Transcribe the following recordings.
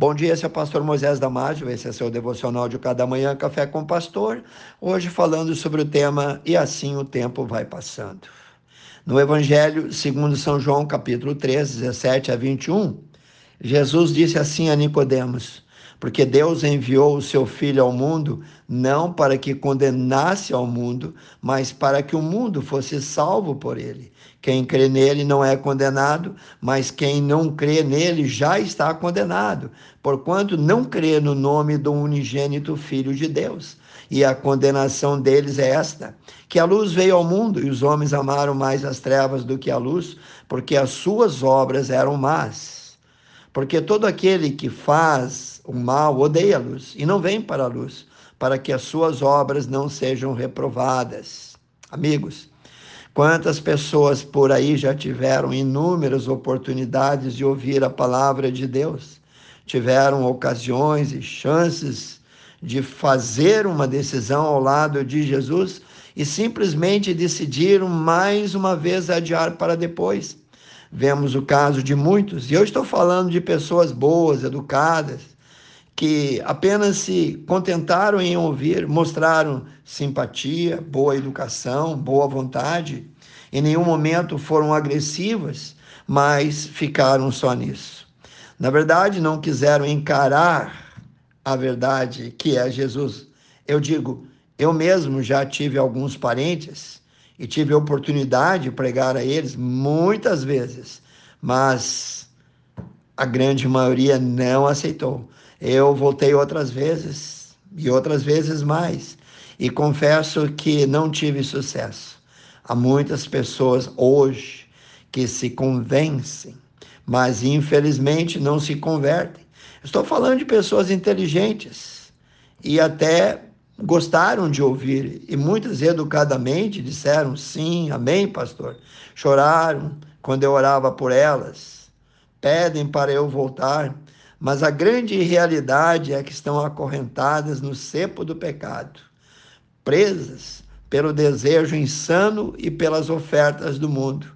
Bom dia, esse é o pastor Moisés Damásio, esse é seu devocional de cada manhã, Café com Pastor. Hoje falando sobre o tema E assim o tempo vai passando. No Evangelho, segundo São João, capítulo 3, 17 a 21, Jesus disse assim a Nicodemos: porque Deus enviou o seu Filho ao mundo não para que condenasse ao mundo, mas para que o mundo fosse salvo por ele. Quem crê nele não é condenado, mas quem não crê nele já está condenado, porquanto não crê no nome do unigênito Filho de Deus. E a condenação deles é esta: que a luz veio ao mundo e os homens amaram mais as trevas do que a luz, porque as suas obras eram más. Porque todo aquele que faz o mal odeia a luz e não vem para a luz, para que as suas obras não sejam reprovadas. Amigos, quantas pessoas por aí já tiveram inúmeras oportunidades de ouvir a palavra de Deus, tiveram ocasiões e chances de fazer uma decisão ao lado de Jesus e simplesmente decidiram mais uma vez adiar para depois Vemos o caso de muitos, e eu estou falando de pessoas boas, educadas, que apenas se contentaram em ouvir, mostraram simpatia, boa educação, boa vontade, em nenhum momento foram agressivas, mas ficaram só nisso. Na verdade, não quiseram encarar a verdade que é Jesus. Eu digo, eu mesmo já tive alguns parentes e tive a oportunidade de pregar a eles muitas vezes, mas a grande maioria não aceitou. Eu voltei outras vezes e outras vezes mais e confesso que não tive sucesso. Há muitas pessoas hoje que se convencem, mas infelizmente não se convertem. Estou falando de pessoas inteligentes e até gostaram de ouvir e muitas educadamente disseram sim, amém, pastor. Choraram quando eu orava por elas, pedem para eu voltar, mas a grande realidade é que estão acorrentadas no cepo do pecado, presas pelo desejo insano e pelas ofertas do mundo.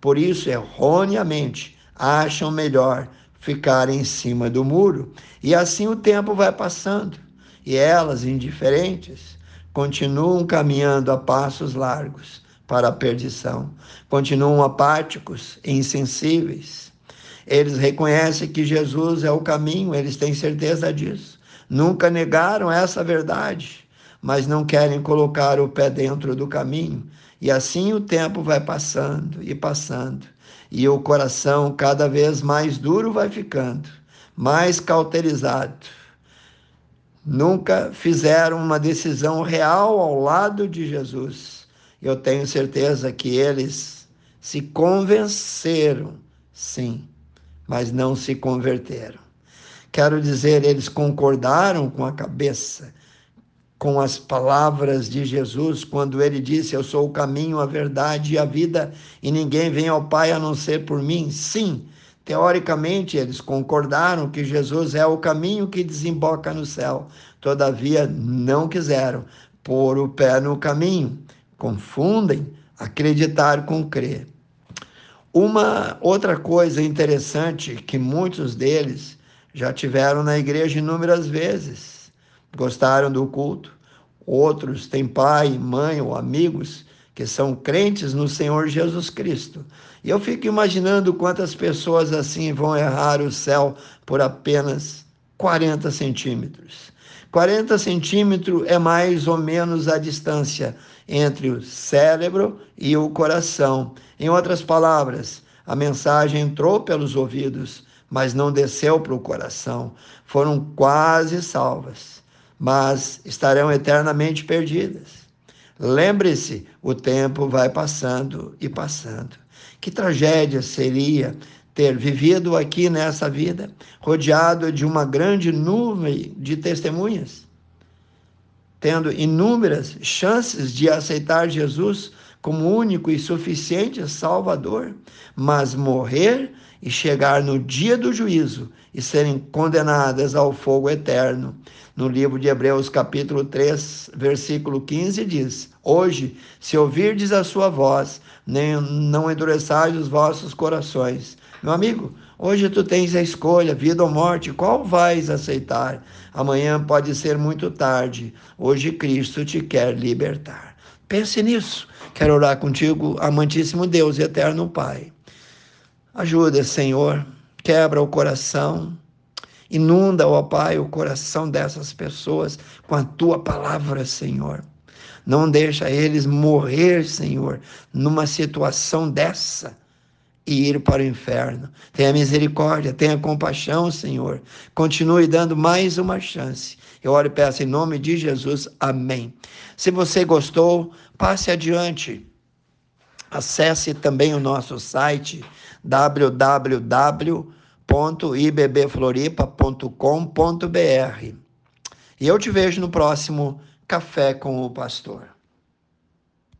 Por isso, erroneamente, acham melhor ficar em cima do muro, e assim o tempo vai passando e elas, indiferentes, continuam caminhando a passos largos para a perdição, continuam apáticos e insensíveis. Eles reconhecem que Jesus é o caminho, eles têm certeza disso. Nunca negaram essa verdade, mas não querem colocar o pé dentro do caminho. E assim o tempo vai passando e passando, e o coração cada vez mais duro vai ficando, mais cauterizado nunca fizeram uma decisão real ao lado de Jesus. Eu tenho certeza que eles se convenceram, sim, mas não se converteram. Quero dizer, eles concordaram com a cabeça, com as palavras de Jesus, quando ele disse: Eu sou o caminho, a verdade e a vida, e ninguém vem ao Pai a não ser por mim. Sim, Teoricamente, eles concordaram que Jesus é o caminho que desemboca no céu, todavia não quiseram pôr o pé no caminho. Confundem acreditar com crer. Uma outra coisa interessante que muitos deles já tiveram na igreja inúmeras vezes, gostaram do culto, outros têm pai, mãe ou amigos que são crentes no Senhor Jesus Cristo. E eu fico imaginando quantas pessoas assim vão errar o céu por apenas 40 centímetros. 40 centímetros é mais ou menos a distância entre o cérebro e o coração. Em outras palavras, a mensagem entrou pelos ouvidos, mas não desceu para o coração. Foram quase salvas, mas estarão eternamente perdidas. Lembre-se, o tempo vai passando e passando. Que tragédia seria ter vivido aqui nessa vida, rodeado de uma grande nuvem de testemunhas, tendo inúmeras chances de aceitar Jesus como único e suficiente Salvador, mas morrer e chegar no dia do juízo e serem condenadas ao fogo eterno. No livro de Hebreus, capítulo 3, versículo 15, diz: Hoje, se ouvirdes a sua voz, nem, não endureçais os vossos corações. Meu amigo, Hoje tu tens a escolha, vida ou morte, qual vais aceitar? Amanhã pode ser muito tarde. Hoje Cristo te quer libertar. Pense nisso. Quero orar contigo, amantíssimo Deus e eterno Pai. Ajuda, Senhor, quebra o coração, inunda, ó Pai, o coração dessas pessoas com a tua palavra, Senhor. Não deixa eles morrer, Senhor, numa situação dessa e ir para o inferno. Tenha misericórdia, tenha compaixão, Senhor. Continue dando mais uma chance. Eu oro e peço em nome de Jesus. Amém. Se você gostou, passe adiante. Acesse também o nosso site www.ibbfloripa.com.br. E eu te vejo no próximo Café com o Pastor.